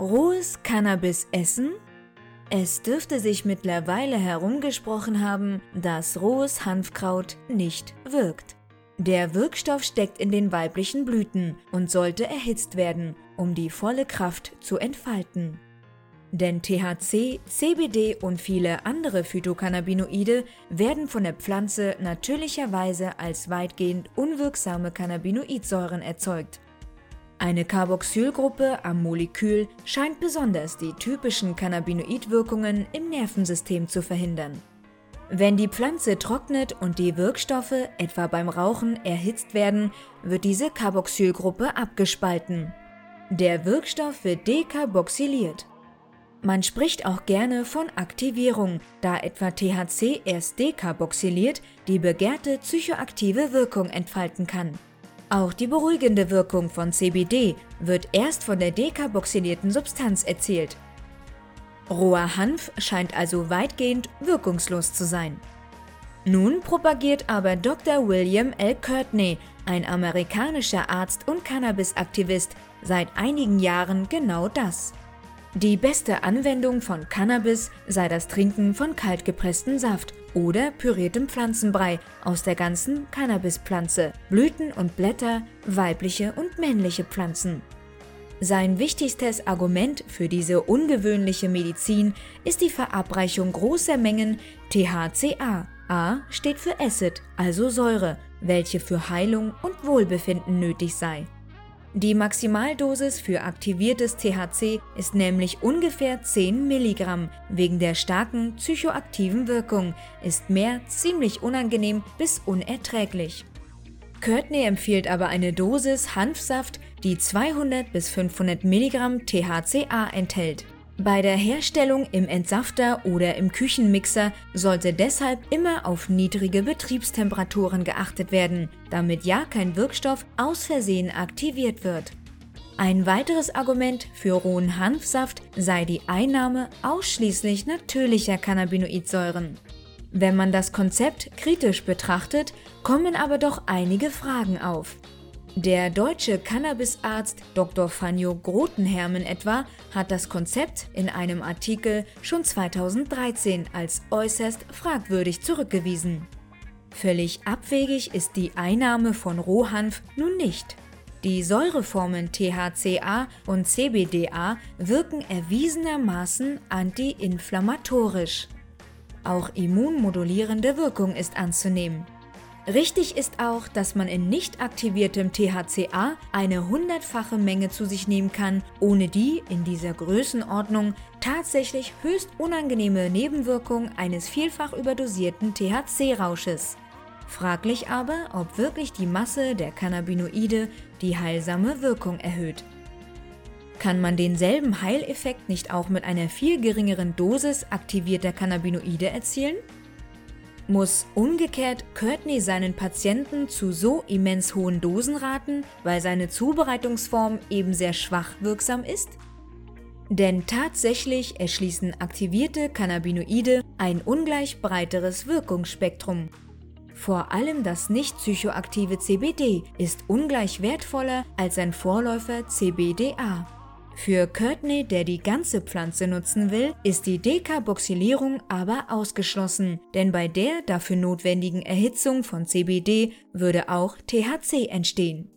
Rohes Cannabis essen? Es dürfte sich mittlerweile herumgesprochen haben, dass rohes Hanfkraut nicht wirkt. Der Wirkstoff steckt in den weiblichen Blüten und sollte erhitzt werden, um die volle Kraft zu entfalten. Denn THC, CBD und viele andere Phytocannabinoide werden von der Pflanze natürlicherweise als weitgehend unwirksame Cannabinoidsäuren erzeugt. Eine Carboxylgruppe am Molekül scheint besonders die typischen Cannabinoidwirkungen im Nervensystem zu verhindern. Wenn die Pflanze trocknet und die Wirkstoffe, etwa beim Rauchen, erhitzt werden, wird diese Carboxylgruppe abgespalten. Der Wirkstoff wird dekarboxyliert. Man spricht auch gerne von Aktivierung, da etwa THC erst dekarboxyliert die begehrte psychoaktive Wirkung entfalten kann. Auch die beruhigende Wirkung von CBD wird erst von der dekarboxylierten Substanz erzielt. Roher Hanf scheint also weitgehend wirkungslos zu sein. Nun propagiert aber Dr. William L. Courtney, ein amerikanischer Arzt und Cannabis-Aktivist, seit einigen Jahren genau das. Die beste Anwendung von Cannabis sei das Trinken von kaltgepresstem Saft oder püriertem Pflanzenbrei aus der ganzen Cannabispflanze, Blüten und Blätter, weibliche und männliche Pflanzen. Sein wichtigstes Argument für diese ungewöhnliche Medizin ist die Verabreichung großer Mengen THCA. A steht für Acid, also Säure, welche für Heilung und Wohlbefinden nötig sei. Die Maximaldosis für aktiviertes THC ist nämlich ungefähr 10 Milligramm. Wegen der starken psychoaktiven Wirkung ist mehr ziemlich unangenehm bis unerträglich. Courtney empfiehlt aber eine Dosis Hanfsaft, die 200 bis 500 Milligramm THCA enthält. Bei der Herstellung im Entsafter oder im Küchenmixer sollte deshalb immer auf niedrige Betriebstemperaturen geachtet werden, damit ja kein Wirkstoff aus Versehen aktiviert wird. Ein weiteres Argument für rohen Hanfsaft sei die Einnahme ausschließlich natürlicher Cannabinoidsäuren. Wenn man das Konzept kritisch betrachtet, kommen aber doch einige Fragen auf. Der deutsche Cannabisarzt Dr. Fanjo Grotenhermen etwa hat das Konzept in einem Artikel schon 2013 als äußerst fragwürdig zurückgewiesen. Völlig abwegig ist die Einnahme von Rohhanf nun nicht. Die Säureformen THCA und CBDA wirken erwiesenermaßen antiinflammatorisch. Auch immunmodulierende Wirkung ist anzunehmen. Richtig ist auch, dass man in nicht aktiviertem THCA eine hundertfache Menge zu sich nehmen kann, ohne die in dieser Größenordnung tatsächlich höchst unangenehme Nebenwirkung eines vielfach überdosierten THC-Rausches. Fraglich aber, ob wirklich die Masse der Cannabinoide die heilsame Wirkung erhöht. Kann man denselben Heileffekt nicht auch mit einer viel geringeren Dosis aktivierter Cannabinoide erzielen? Muss umgekehrt Courtney seinen Patienten zu so immens hohen Dosen raten, weil seine Zubereitungsform eben sehr schwach wirksam ist? Denn tatsächlich erschließen aktivierte Cannabinoide ein ungleich breiteres Wirkungsspektrum. Vor allem das nicht psychoaktive CBD ist ungleich wertvoller als sein Vorläufer CBDA. Für Courtney, der die ganze Pflanze nutzen will, ist die Dekarboxylierung aber ausgeschlossen, denn bei der dafür notwendigen Erhitzung von CBD würde auch THC entstehen.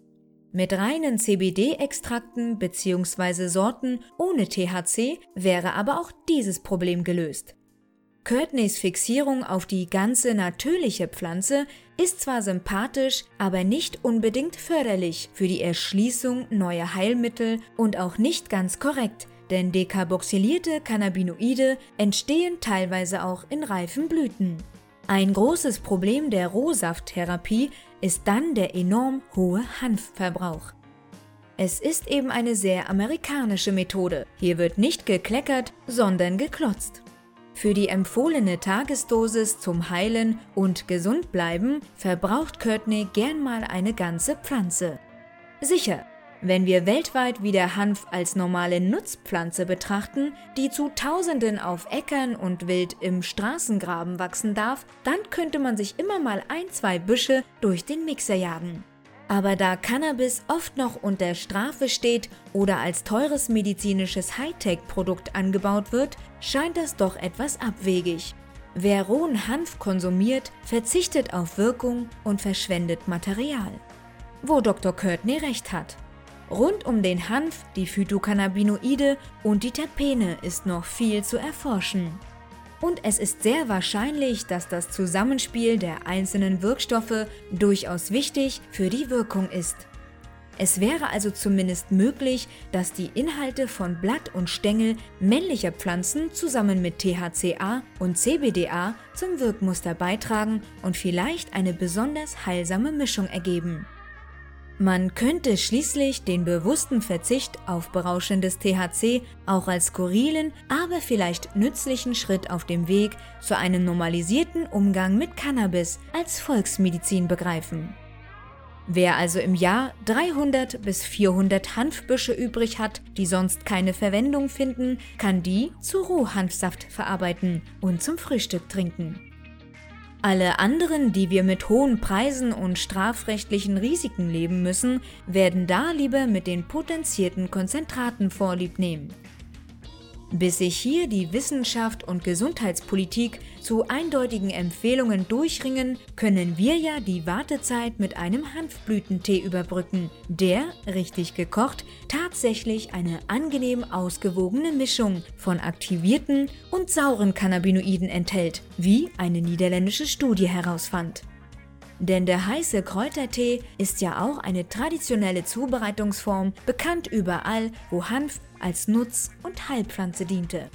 Mit reinen CBD-Extrakten bzw. Sorten ohne THC wäre aber auch dieses Problem gelöst. Courtneys Fixierung auf die ganze natürliche Pflanze ist zwar sympathisch, aber nicht unbedingt förderlich für die Erschließung neuer Heilmittel und auch nicht ganz korrekt, denn dekarboxylierte Cannabinoide entstehen teilweise auch in reifen Blüten. Ein großes Problem der Rohsafttherapie ist dann der enorm hohe Hanfverbrauch. Es ist eben eine sehr amerikanische Methode. Hier wird nicht gekleckert, sondern geklotzt. Für die empfohlene Tagesdosis zum Heilen und Gesundbleiben verbraucht Courtney gern mal eine ganze Pflanze. Sicher, wenn wir weltweit wieder Hanf als normale Nutzpflanze betrachten, die zu Tausenden auf Äckern und wild im Straßengraben wachsen darf, dann könnte man sich immer mal ein, zwei Büsche durch den Mixer jagen. Aber da Cannabis oft noch unter Strafe steht oder als teures medizinisches Hightech-Produkt angebaut wird, scheint das doch etwas abwegig. Wer rohen Hanf konsumiert, verzichtet auf Wirkung und verschwendet Material. Wo Dr. Courtney recht hat. Rund um den Hanf, die Phytocannabinoide und die Terpene ist noch viel zu erforschen. Und es ist sehr wahrscheinlich, dass das Zusammenspiel der einzelnen Wirkstoffe durchaus wichtig für die Wirkung ist. Es wäre also zumindest möglich, dass die Inhalte von Blatt und Stängel männlicher Pflanzen zusammen mit THCA und CBDA zum Wirkmuster beitragen und vielleicht eine besonders heilsame Mischung ergeben. Man könnte schließlich den bewussten Verzicht auf berauschendes THC auch als skurrilen, aber vielleicht nützlichen Schritt auf dem Weg zu einem normalisierten Umgang mit Cannabis als Volksmedizin begreifen. Wer also im Jahr 300 bis 400 Hanfbüsche übrig hat, die sonst keine Verwendung finden, kann die zu Rohhanfsaft verarbeiten und zum Frühstück trinken. Alle anderen, die wir mit hohen Preisen und strafrechtlichen Risiken leben müssen, werden da lieber mit den potenzierten Konzentraten vorlieb nehmen. Bis sich hier die Wissenschaft und Gesundheitspolitik zu eindeutigen Empfehlungen durchringen, können wir ja die Wartezeit mit einem Hanfblütentee überbrücken, der, richtig gekocht, tatsächlich eine angenehm ausgewogene Mischung von aktivierten und sauren Cannabinoiden enthält, wie eine niederländische Studie herausfand. Denn der heiße Kräutertee ist ja auch eine traditionelle Zubereitungsform, bekannt überall, wo Hanf als Nutz- und Heilpflanze diente.